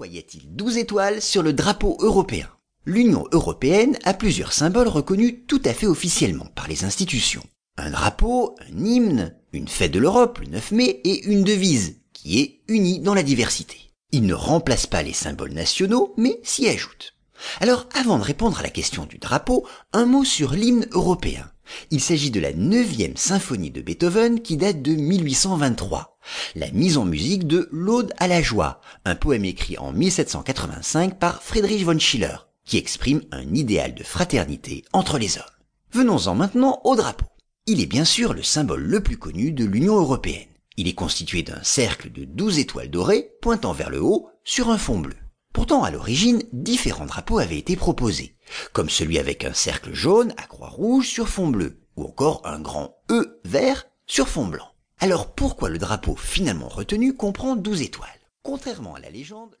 Pourquoi y a-t-il 12 étoiles sur le drapeau européen? L'Union européenne a plusieurs symboles reconnus tout à fait officiellement par les institutions. Un drapeau, un hymne, une fête de l'Europe le 9 mai et une devise qui est unie dans la diversité. Il ne remplace pas les symboles nationaux mais s'y ajoute. Alors avant de répondre à la question du drapeau, un mot sur l'hymne européen. Il s'agit de la neuvième symphonie de Beethoven qui date de 1823. La mise en musique de L'Aude à la joie, un poème écrit en 1785 par Friedrich von Schiller, qui exprime un idéal de fraternité entre les hommes. Venons-en maintenant au drapeau. Il est bien sûr le symbole le plus connu de l'Union européenne. Il est constitué d'un cercle de 12 étoiles dorées pointant vers le haut sur un fond bleu. Pourtant, à l'origine, différents drapeaux avaient été proposés, comme celui avec un cercle jaune à croix rouge sur fond bleu, ou encore un grand E vert sur fond blanc. Alors pourquoi le drapeau finalement retenu comprend 12 étoiles? Contrairement à la légende,